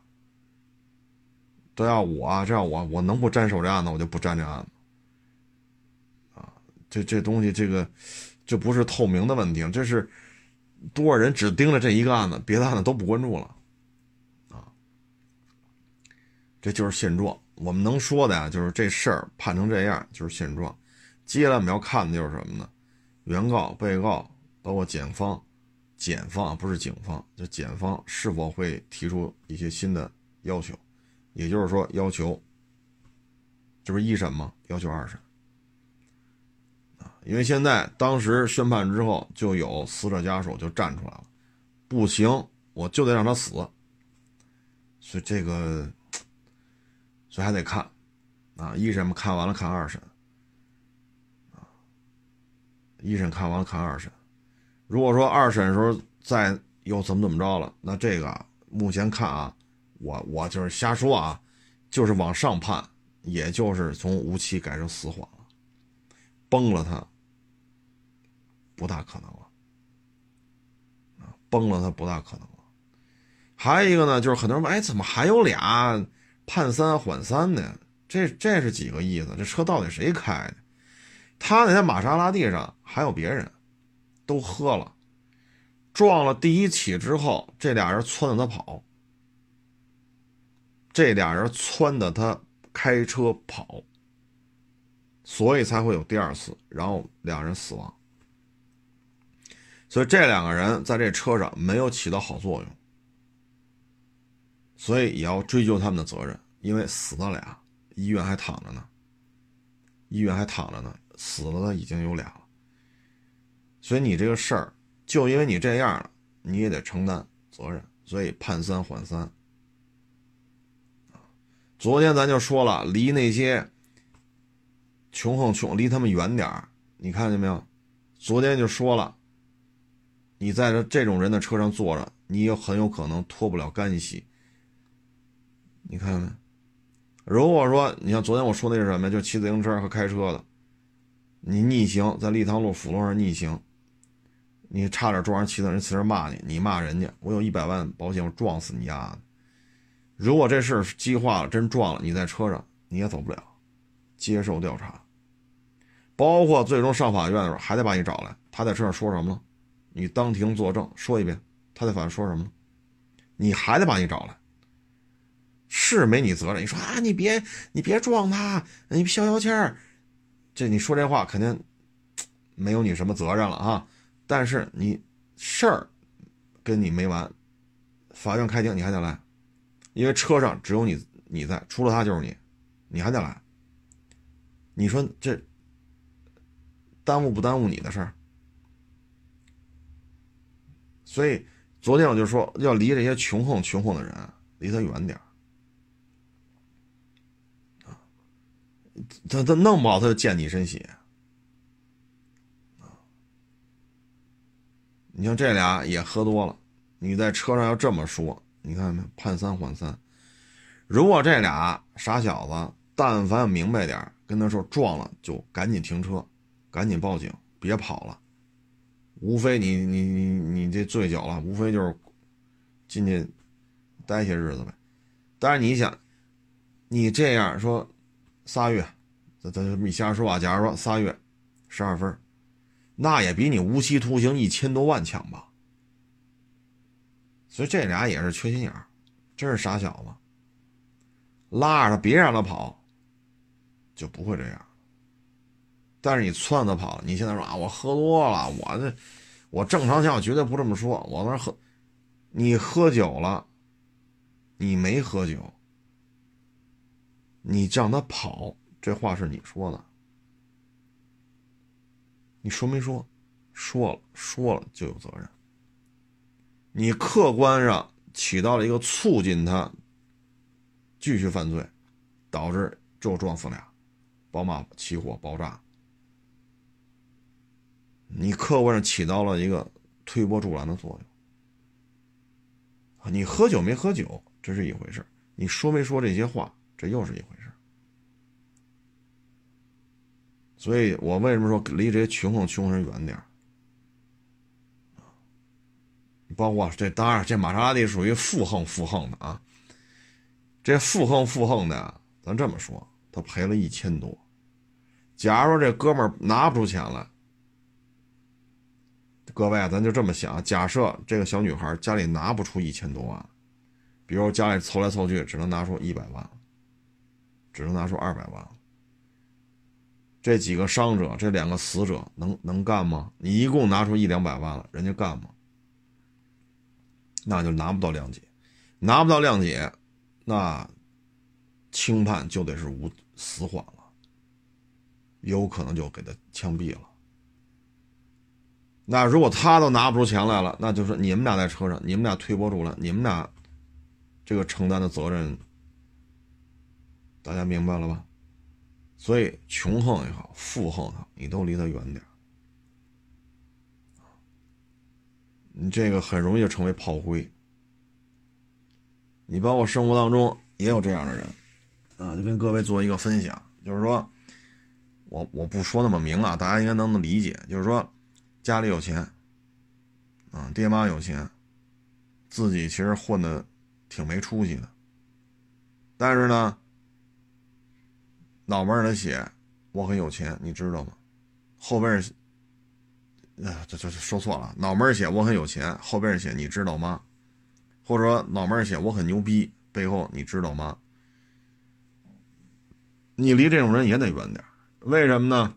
都要我这样，我我能不沾手这案子，我就不沾这案子。啊，这这东西，这个这不是透明的问题，这是多少人只盯着这一个案子，别的案子都不关注了。啊，这就是现状。我们能说的呀，就是这事儿判成这样，就是现状。接下来我们要看的就是什么呢？原告、被告，包括检方，检方不是警方，就检方是否会提出一些新的要求？也就是说，要求，这不是一审吗？要求二审！因为现在当时宣判之后，就有死者家属就站出来了，不行，我就得让他死。所以这个，所以还得看啊！一审看完了，看二审。一审看完了，看二审。如果说二审的时候再又怎么怎么着了，那这个目前看啊，我我就是瞎说啊，就是往上判，也就是从无期改成死缓了，崩了他不大可能了啊，崩了他不大可能了。还有一个呢，就是很多人问，哎，怎么还有俩判三缓三的？这这是几个意思？这车到底谁开的？他那天玛莎拉蒂上还有别人，都喝了，撞了第一起之后，这俩人撺掇他跑，这俩人撺掇他开车跑，所以才会有第二次，然后两人死亡。所以这两个人在这车上没有起到好作用，所以也要追究他们的责任，因为死了俩，医院还躺着呢，医院还躺着呢，死了的已经有俩了。所以你这个事儿，就因为你这样了，你也得承担责任，所以判三缓三。昨天咱就说了，离那些穷横穷，离他们远点儿你看见没有？昨天就说了。你在这这种人的车上坐着，你也很有可能脱不了干系。你看看，如果说你像昨天我说那是什么，就骑自行车和开车的，你逆行在立汤路辅路上逆行，你差点撞上骑的人，骑车骂你，你骂人家，我有一百万保险，我撞死你丫的。如果这事儿激化了，真撞了，你在车上你也走不了，接受调查，包括最终上法院的时候还得把你找来，他在车上说什么了？你当庭作证，说一遍，他在法院说什么了？你还得把你找来，是没你责任。你说啊，你别你别撞他，你消消气儿。这你说这话肯定没有你什么责任了啊。但是你事儿跟你没完，法院开庭你还得来，因为车上只有你你在，除了他就是你，你还得来。你说这耽误不耽误你的事儿？所以，昨天我就说要离这些穷横穷横的人离他远点儿，他他弄不好他就溅你一身血。你像这俩也喝多了，你在车上要这么说，你看没判三缓三。如果这俩傻小子但凡明白点跟他说撞了就赶紧停车，赶紧报警，别跑了。无非你你你你这醉酒了，无非就是进去待些日子呗。但是你想，你这样说，仨月，咱咱你瞎说啊。假如说仨月，十二分，那也比你无期徒刑一千多万强吧。所以这俩也是缺心眼儿，真是傻小子。拉着他，别让他跑，就不会这样。但是你撺他跑，你现在说啊，我喝多了，我这，我正常情况绝对不这么说。我那喝，你喝酒了，你没喝酒，你让他跑，这话是你说的，你说没说？说了，说了就有责任。你客观上起到了一个促进他继续犯罪，导致就撞死俩，宝马起火爆炸。你客观上起到了一个推波助澜的作用，你喝酒没喝酒这是一回事你说没说这些话这又是一回事所以我为什么说离这些穷横穷人远点包括这当然这玛莎拉蒂属于负横负横的啊，这负横负横的，咱这么说，他赔了一千多，假如说这哥们儿拿不出钱来。各位，咱就这么想：假设这个小女孩家里拿不出一千多万，比如家里凑来凑去只能拿出一百万，只能拿出二百万，这几个伤者，这两个死者能能干吗？你一共拿出一两百万了，人家干吗？那就拿不到谅解，拿不到谅解，那轻判就得是无死缓了，有可能就给他枪毙了。那如果他都拿不出钱来了，那就是你们俩在车上，你们俩推波助澜，你们俩这个承担的责任，大家明白了吧？所以穷横也好，富横也好，你都离他远点你这个很容易就成为炮灰。你包括生活当中也有这样的人，啊，就跟各位做一个分享，就是说，我我不说那么明啊，大家应该能理解，就是说。家里有钱，啊，爹妈有钱，自己其实混的挺没出息的。但是呢，脑门上写我很有钱，你知道吗？后边呃，这这说错了，脑门写我很有钱，后边写你知道吗？或者说脑门写我很牛逼，背后你知道吗？你离这种人也得远点为什么呢？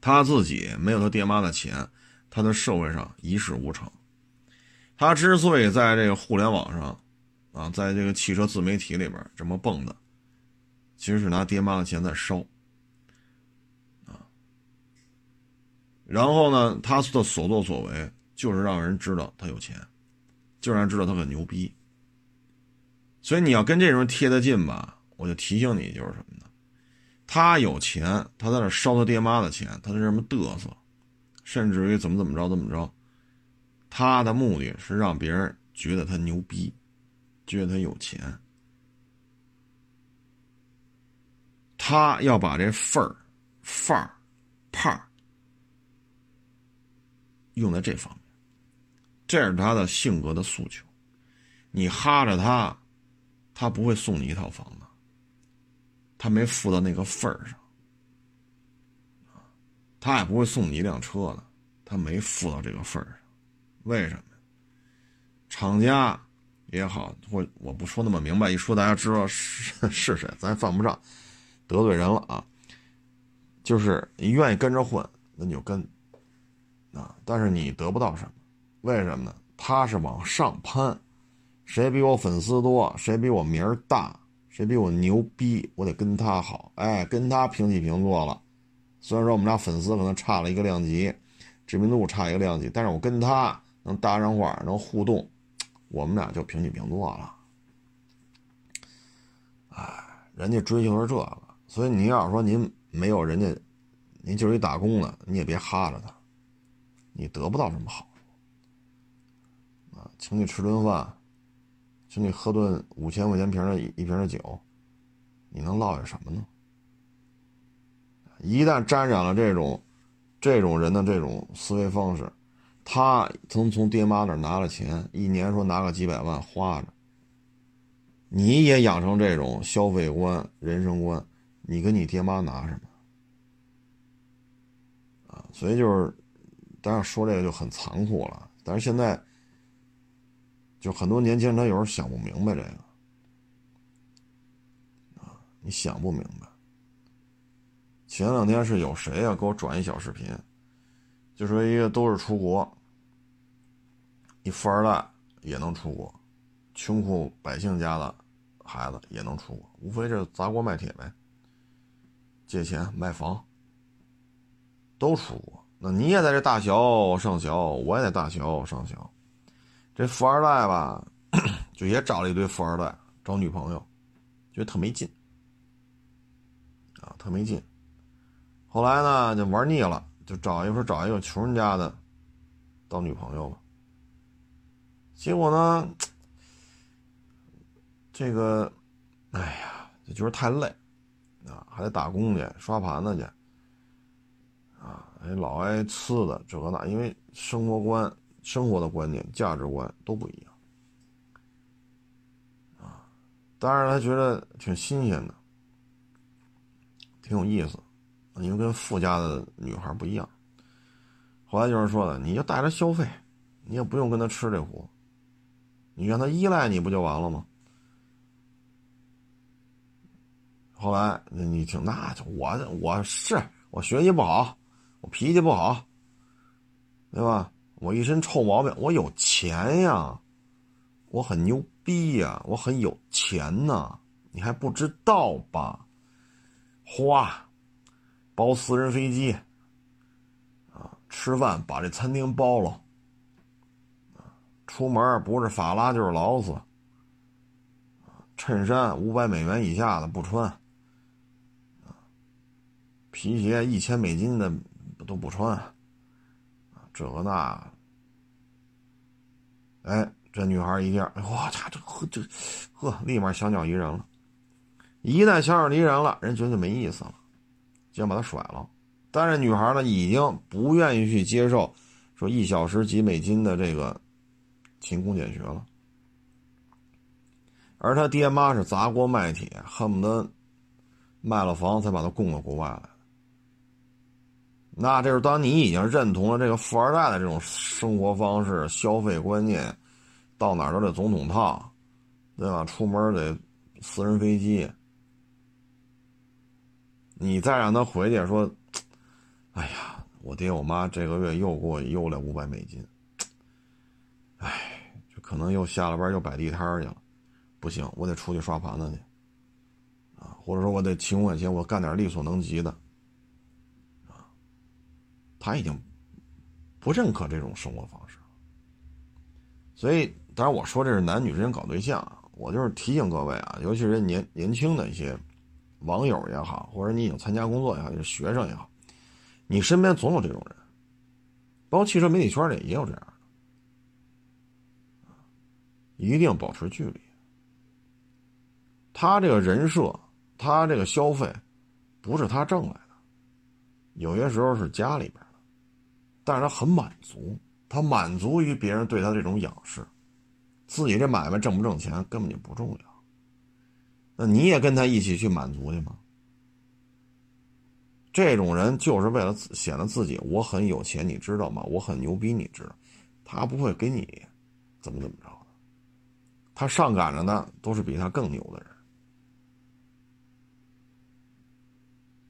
他自己没有他爹妈的钱，他在社会上一事无成。他之所以在这个互联网上，啊，在这个汽车自媒体里边这么蹦的，其实是拿爹妈的钱在烧。啊然后呢，他的所作所为就是让人知道他有钱，就让人知道他很牛逼。所以你要跟这种人贴得近吧，我就提醒你，就是什么呢？他有钱，他在那烧他爹妈的钱，他是什么嘚瑟，甚至于怎么怎么着怎么着，他的目的是让别人觉得他牛逼，觉得他有钱，他要把这份儿、范儿、派儿。用在这方面，这是他的性格的诉求。你哈着他，他不会送你一套房子，他没富到那个份儿上。他也不会送你一辆车的，他没富到这个份儿上。为什么？厂家也好，或我不说那么明白，一说大家知道是 [LAUGHS] 是谁，咱犯不上得罪人了啊。就是你愿意跟着混，那你就跟。啊！但是你得不到什么，为什么呢？他是往上攀，谁比我粉丝多，谁比我名儿大，谁比我牛逼，我得跟他好，哎，跟他平起平坐了。虽然说我们俩粉丝可能差了一个量级，知名度差一个量级，但是我跟他能搭上话，能互动，我们俩就平起平坐了。哎，人家追求是这个，所以你要说您没有人家，您就是一打工的，你也别哈着他。你得不到什么好处啊，请你吃顿饭，请你喝顿五千块钱瓶的一瓶的酒，你能落下什么呢？一旦沾染了这种这种人的这种思维方式，他从从爹妈那拿了钱，一年说拿个几百万花着，你也养成这种消费观、人生观，你跟你爹妈拿什么？啊，所以就是。当然说这个就很残酷了，但是现在，就很多年轻人他有时候想不明白这个，啊，你想不明白。前两天是有谁呀给我转一小视频，就说一个都是出国，一富二代也能出国，穷苦百姓家的孩子也能出国，无非就是砸锅卖铁呗，借钱买房，都出国。那你也在这大学上学，我也在大学上学。这富二代吧，就也找了一堆富二代找女朋友，觉得特没劲啊，特没劲。后来呢，就玩腻了，就找一会找一个穷人家的当女朋友吧。结果呢，这个，哎呀，就觉得太累，还得打工去刷盘子去。啊哎，老爱呲的这个那，因为生活观、生活的观念、价值观都不一样啊。当然，他觉得挺新鲜的，挺有意思，因为跟富家的女孩不一样。后来就是说的，你就带着消费，你也不用跟他吃这苦，你让他依赖你不就完了吗？后来你听，那就我我是我学习不好。我脾气不好，对吧？我一身臭毛病。我有钱呀，我很牛逼呀，我很有钱呐，你还不知道吧？花，包私人飞机，啊，吃饭把这餐厅包了，出门不是法拉就是劳斯，衬衫五百美元以下的不穿，皮鞋一千美金的。都不穿，这个那，哎，这女孩一见，哇，他这呵这，呵，立马小鸟依人了。一旦小鸟依人了，人觉得没意思了，就想把他甩了。但是女孩呢，已经不愿意去接受说一小时几美金的这个勤工俭学了。而他爹妈是砸锅卖铁，恨不得卖了房才把他供到国外来。那这是当你已经认同了这个富二代的这种生活方式、消费观念，到哪儿都得总统套，对吧？出门得私人飞机。你再让他回去说：“哎呀，我爹我妈这个月又给我邮了五百美金。”哎，这可能又下了班又摆地摊去了。不行，我得出去刷盘子去。啊，或者说我得勤快些，我干点力所能及的。他已经不认可这种生活方式。所以，当然我说这是男女之间搞对象，我就是提醒各位啊，尤其是年年轻的一些。网友也好，或者你已经参加工作也好，是学生也好，你身边总有这种人，包括汽车媒体圈里也有这样的，一定保持距离。他这个人设，他这个消费，不是他挣来的，有些时候是家里边，但是他很满足，他满足于别人对他这种仰视，自己这买卖挣不挣钱根本就不重要。那你也跟他一起去满足去吗？这种人就是为了显得自己我很有钱，你知道吗？我很牛逼，你知道？他不会给你怎么怎么着的。他上赶着的都是比他更牛的人，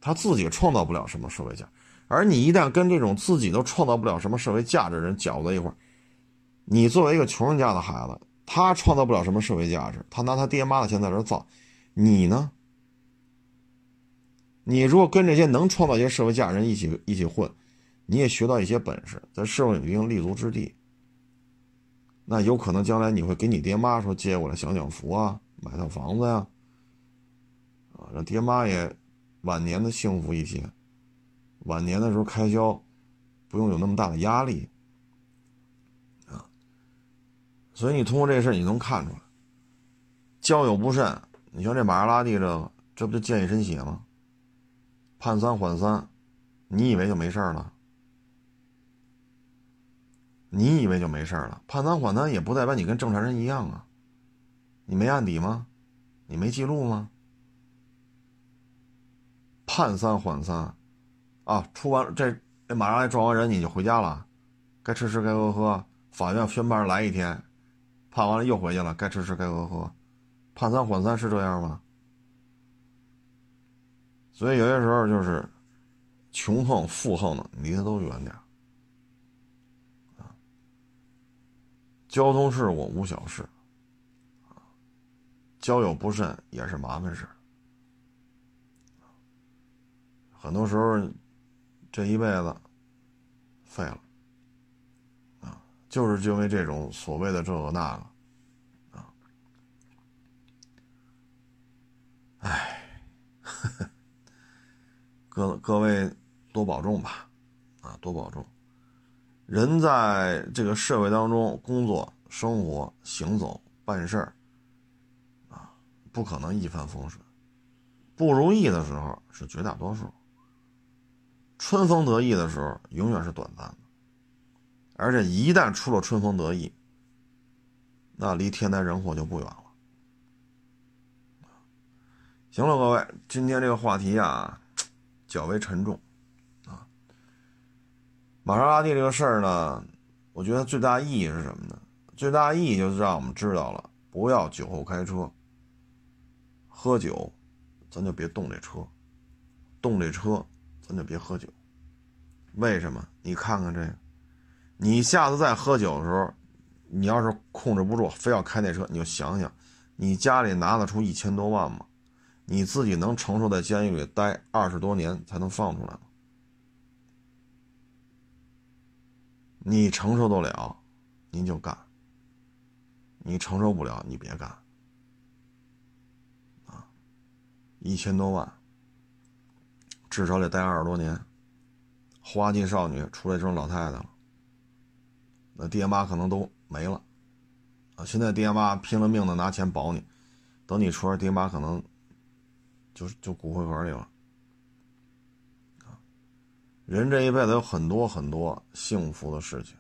他自己创造不了什么社会价值，而你一旦跟这种自己都创造不了什么社会价值的人搅在一块儿，你作为一个穷人家的孩子，他创造不了什么社会价值，他拿他爹妈的钱在这造。你呢？你如果跟这些能创造一些社会价值人一起一起混，你也学到一些本事，在社会有一定立足之地，那有可能将来你会给你爹妈说接过来享享福啊，买套房子呀，啊，让爹妈也晚年的幸福一些，晚年的时候开销不用有那么大的压力啊。所以你通过这事你能看出来，交友不慎。你像这玛莎拉蒂这个，这不就见一身血吗？判三缓三，你以为就没事了？你以为就没事了？判三缓三也不代表你跟正常人一样啊！你没案底吗？你没记录吗？判三缓三，啊，出完这这玛莎拉蒂撞完人你就回家了，该吃吃该喝喝，法院宣判来一天，判完了又回去了，该吃吃该喝喝。判三缓三是这样吗？所以有些时候就是穷横富横的，离他都远点。交通事故无小事，交友不慎也是麻烦事很多时候这一辈子废了啊，就是因为这种所谓的这个那个。唉，[LAUGHS] 各各位多保重吧，啊，多保重。人在这个社会当中工作、生活、行走、办事儿，啊，不可能一帆风顺。不如意的时候是绝大多数，春风得意的时候永远是短暂的。而且一旦出了春风得意，那离天灾人祸就不远了。行了，各位，今天这个话题啊，较为沉重啊。玛莎拉蒂这个事儿呢，我觉得最大意义是什么呢？最大意义就是让我们知道了，不要酒后开车。喝酒，咱就别动这车；动这车，咱就别喝酒。为什么？你看看这个，你下次再喝酒的时候，你要是控制不住，非要开那车，你就想想，你家里拿得出一千多万吗？你自己能承受在监狱里待二十多年才能放出来吗？你承受得了，您就干；你承受不了，你别干。啊，一千多万，至少得待二十多年。花季少女出来成老太太了，那爹妈可能都没了。啊，现在爹妈拼了命的拿钱保你，等你出来，爹妈可能。就就骨灰盒里了，啊，人这一辈子有很多很多幸福的事情，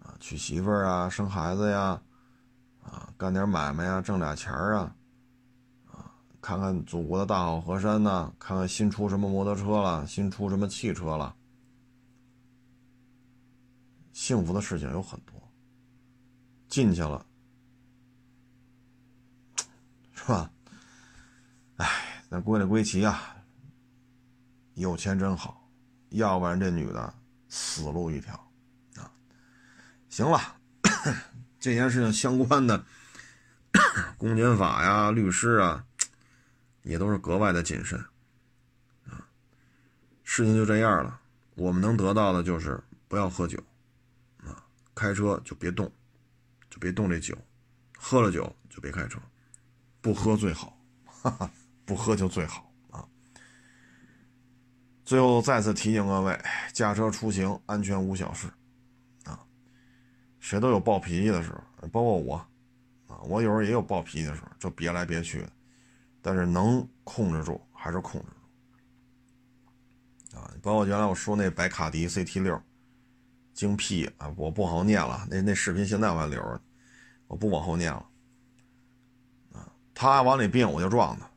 啊，娶媳妇儿啊，生孩子呀，啊，干点买卖呀，挣俩钱儿，啊，看看祖国的大好河山呐，看看新出什么摩托车了，新出什么汽车了。幸福的事情有很多，进去了，是吧？哎，那归了归齐啊，有钱真好，要不然这女的死路一条啊。行了，[CLEARS THROAT] 这件事情相关的 [COUGHS] 公检法呀、律师啊，也都是格外的谨慎啊。事情就这样了，我们能得到的就是不要喝酒。啊开车就别动，就别动这酒，喝了酒就别开车，不喝最好，哈哈，不喝就最好啊。最后再次提醒各位，驾车出行安全无小事啊。谁都有暴脾气的时候，包括我啊，我有时候也有暴脾气的时候，就别来别去的。但是能控制住还是控制住啊。包括原来我说那白卡迪 CT 六。精辟啊！我不好念了，那那视频现在我还留着，我不往后念了。啊，他往里并，我就撞他，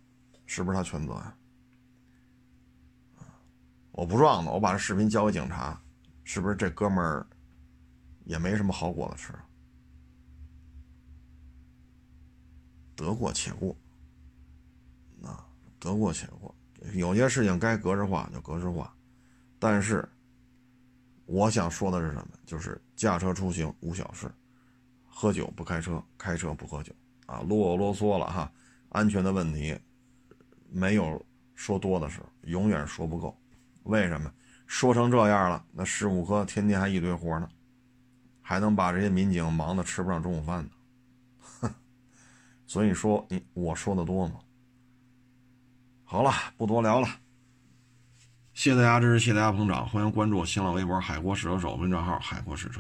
是不是他全责呀？我不撞他，我把这视频交给警察，是不是这哥们儿也没什么好果子吃？得过且过，得过且过，有些事情该格式化就格式化，但是。我想说的是什么？就是驾车出行无小事，喝酒不开车，开车不喝酒啊！啰啰嗦了哈，安全的问题没有说多的时候，永远说不够。为什么？说成这样了，那十五科天天还一堆活呢，还能把这些民警忙得吃不上中午饭呢。哼，[LAUGHS] 所以说你我说的多吗？好了，不多聊了。谢谢大家支持，谢谢大家捧场，欢迎关注新浪微博“海阔试车手”微信账号“海阔试车”。